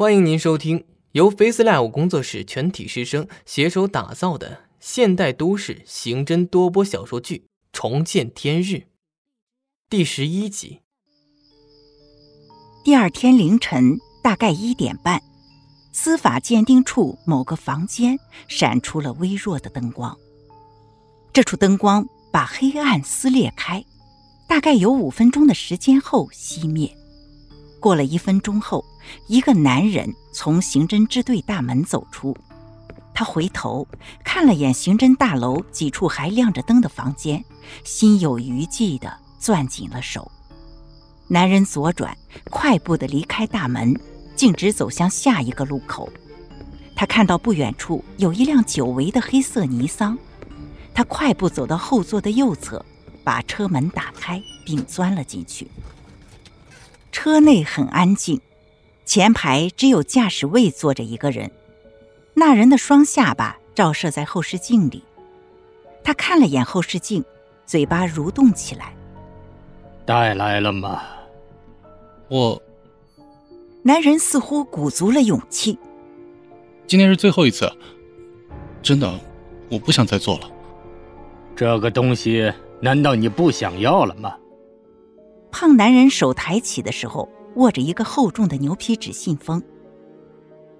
欢迎您收听由 FaceLive 工作室全体师生携手打造的现代都市刑侦多播小说剧《重见天日》第十一集。第二天凌晨大概一点半，司法鉴定处某个房间闪出了微弱的灯光。这处灯光把黑暗撕裂开，大概有五分钟的时间后熄灭。过了一分钟后。一个男人从刑侦支队大门走出，他回头看了眼刑侦大楼几处还亮着灯的房间，心有余悸地攥紧了手。男人左转，快步地离开大门，径直走向下一个路口。他看到不远处有一辆久违的黑色尼桑，他快步走到后座的右侧，把车门打开并钻了进去。车内很安静。前排只有驾驶位坐着一个人，那人的双下巴照射在后视镜里。他看了眼后视镜，嘴巴蠕动起来。带来了吗？我。男人似乎鼓足了勇气。今天是最后一次，真的，我不想再做了。这个东西难道你不想要了吗？胖男人手抬起的时候。握着一个厚重的牛皮纸信封，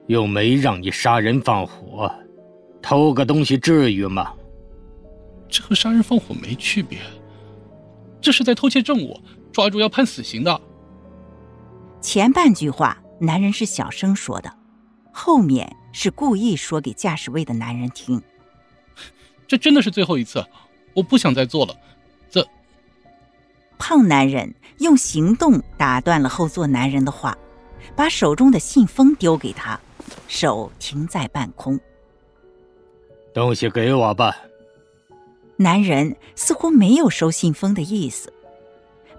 又没让你杀人放火，偷个东西至于吗？这和杀人放火没区别，这是在偷窃证物，抓住要判死刑的。前半句话男人是小声说的，后面是故意说给驾驶位的男人听。这真的是最后一次，我不想再做了。这胖男人。用行动打断了后座男人的话，把手中的信封丢给他，手停在半空。东西给我吧。男人似乎没有收信封的意思。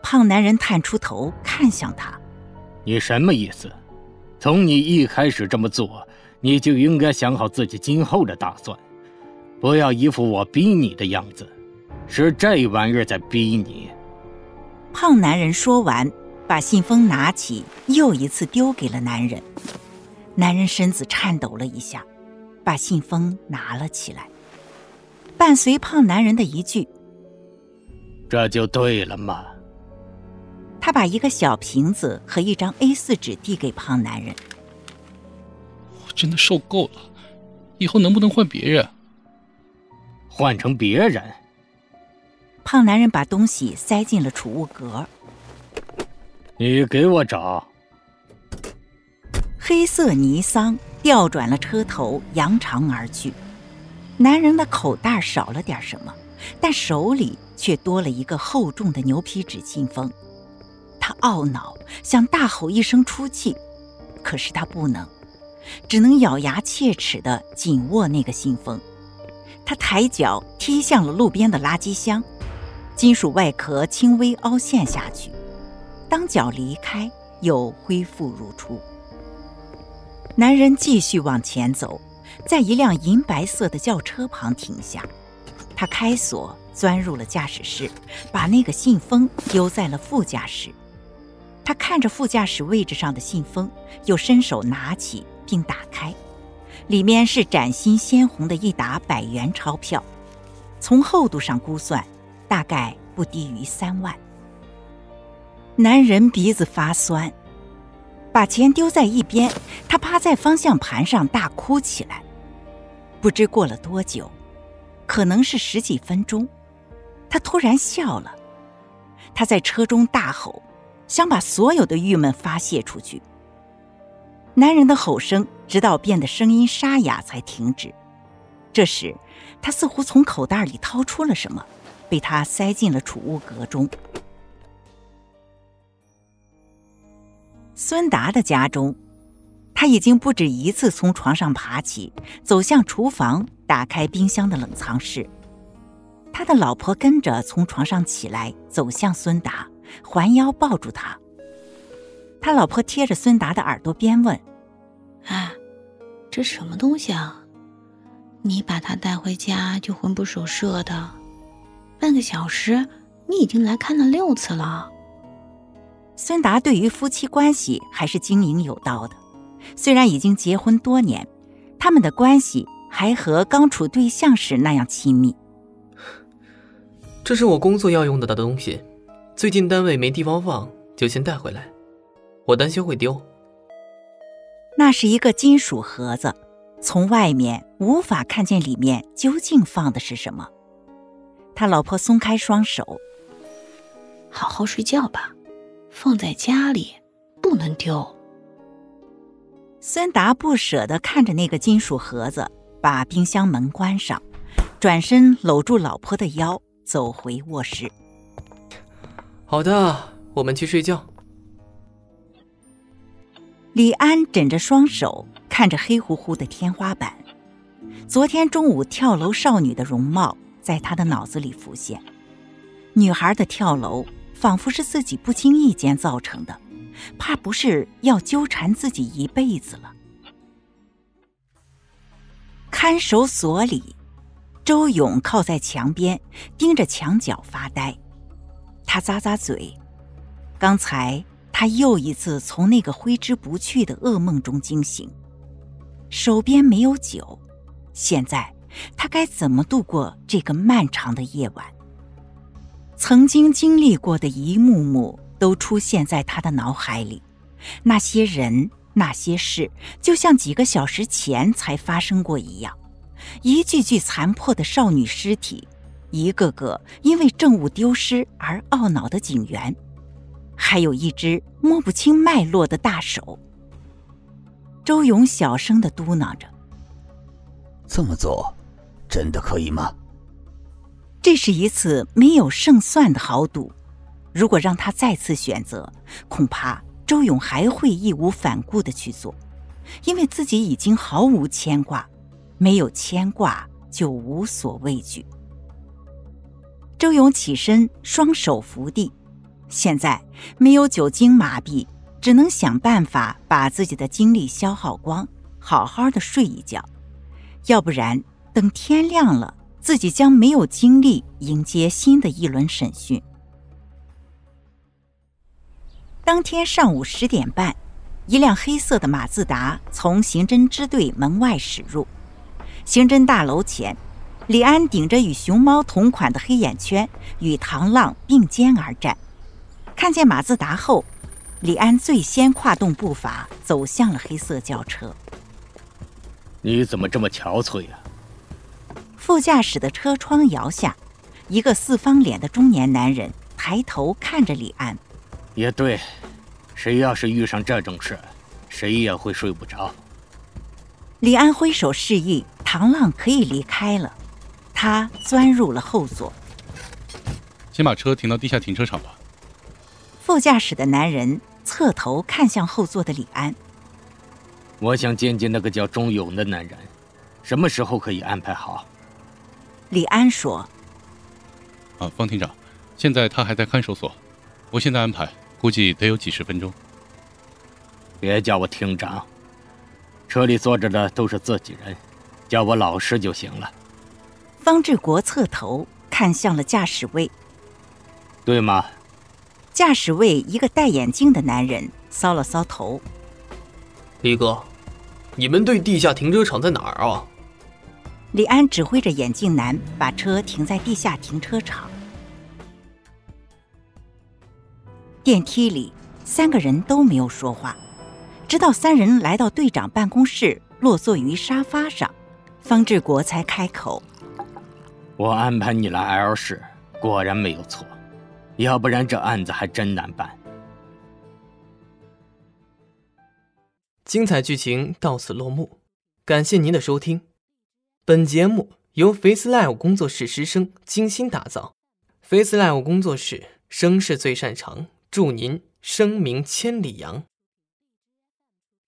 胖男人探出头看向他：“你什么意思？从你一开始这么做，你就应该想好自己今后的打算，不要一副我逼你的样子，是这玩意儿在逼你。”胖男人说完，把信封拿起，又一次丢给了男人。男人身子颤抖了一下，把信封拿了起来。伴随胖男人的一句：“这就对了嘛。”他把一个小瓶子和一张 A4 纸递给胖男人。我真的受够了，以后能不能换别人？换成别人？胖男人把东西塞进了储物格。你给我找。黑色尼桑调转了车头，扬长而去。男人的口袋少了点什么，但手里却多了一个厚重的牛皮纸信封。他懊恼，想大吼一声出气，可是他不能，只能咬牙切齿地紧握那个信封。他抬脚踢向了路边的垃圾箱。金属外壳轻微凹陷下去，当脚离开，又恢复如初。男人继续往前走，在一辆银白色的轿车旁停下。他开锁，钻入了驾驶室，把那个信封丢在了副驾驶。他看着副驾驶位置上的信封，又伸手拿起并打开，里面是崭新鲜红的一沓百元钞票，从厚度上估算。大概不低于三万。男人鼻子发酸，把钱丢在一边，他趴在方向盘上大哭起来。不知过了多久，可能是十几分钟，他突然笑了。他在车中大吼，想把所有的郁闷发泄出去。男人的吼声直到变得声音沙哑才停止。这时，他似乎从口袋里掏出了什么。被他塞进了储物格中。孙达的家中，他已经不止一次从床上爬起，走向厨房，打开冰箱的冷藏室。他的老婆跟着从床上起来，走向孙达，环腰抱住他。他老婆贴着孙达的耳朵边问：“啊，这什么东西啊？你把它带回家就魂不守舍的。”半个小时，你已经来看了六次了。孙达对于夫妻关系还是经营有道的，虽然已经结婚多年，他们的关系还和刚处对象时那样亲密。这是我工作要用的的东西，最近单位没地方放，就先带回来。我担心会丢。那是一个金属盒子，从外面无法看见里面究竟放的是什么。他老婆松开双手，好好睡觉吧，放在家里不能丢。孙达不舍得看着那个金属盒子，把冰箱门关上，转身搂住老婆的腰，走回卧室。好的，我们去睡觉。李安枕着双手，看着黑乎乎的天花板。昨天中午跳楼少女的容貌在他的脑子里浮现。女孩的跳楼，仿佛是自己不经意间造成的，怕不是要纠缠自己一辈子了。看守所里，周勇靠在墙边，盯着墙角发呆。他咂咂嘴，刚才。他又一次从那个挥之不去的噩梦中惊醒，手边没有酒，现在他该怎么度过这个漫长的夜晚？曾经经历过的一幕幕都出现在他的脑海里，那些人、那些事，就像几个小时前才发生过一样，一具具残破的少女尸体，一个个因为证物丢失而懊恼的警员。还有一只摸不清脉络的大手。周勇小声的嘟囔着：“这么做，真的可以吗？”这是一次没有胜算的豪赌，如果让他再次选择，恐怕周勇还会义无反顾的去做，因为自己已经毫无牵挂，没有牵挂就无所畏惧。周勇起身，双手扶地。现在没有酒精麻痹，只能想办法把自己的精力消耗光，好好的睡一觉。要不然，等天亮了，自己将没有精力迎接新的一轮审讯。当天上午十点半，一辆黑色的马自达从刑侦支队门外驶入，刑侦大楼前，李安顶着与熊猫同款的黑眼圈，与唐浪并肩而战。看见马自达后，李安最先跨动步伐走向了黑色轿车。你怎么这么憔悴呀？副驾驶的车窗摇下，一个四方脸的中年男人抬头看着李安。也对，谁要是遇上这种事，谁也会睡不着。李安挥手示意唐浪可以离开了，他钻入了后座。先把车停到地下停车场吧。副驾驶的男人侧头看向后座的李安。我想见见那个叫钟勇的男人，什么时候可以安排好？李安说：“啊，方厅长，现在他还在看守所，我现在安排，估计得有几十分钟。别叫我厅长，车里坐着的都是自己人，叫我老师就行了。”方志国侧头看向了驾驶位，对吗？驾驶位一个戴眼镜的男人搔了搔头。李哥，你们队地下停车场在哪儿啊？李安指挥着眼镜男把车停在地下停车场。电梯里，三个人都没有说话，直到三人来到队长办公室，落座于沙发上，方志国才开口：“我安排你来 L 市，果然没有错。”要不然这案子还真难办。精彩剧情到此落幕，感谢您的收听。本节目由 Face Live 工作室师生精心打造，Face Live 工作室声势最擅长，祝您声名千里扬。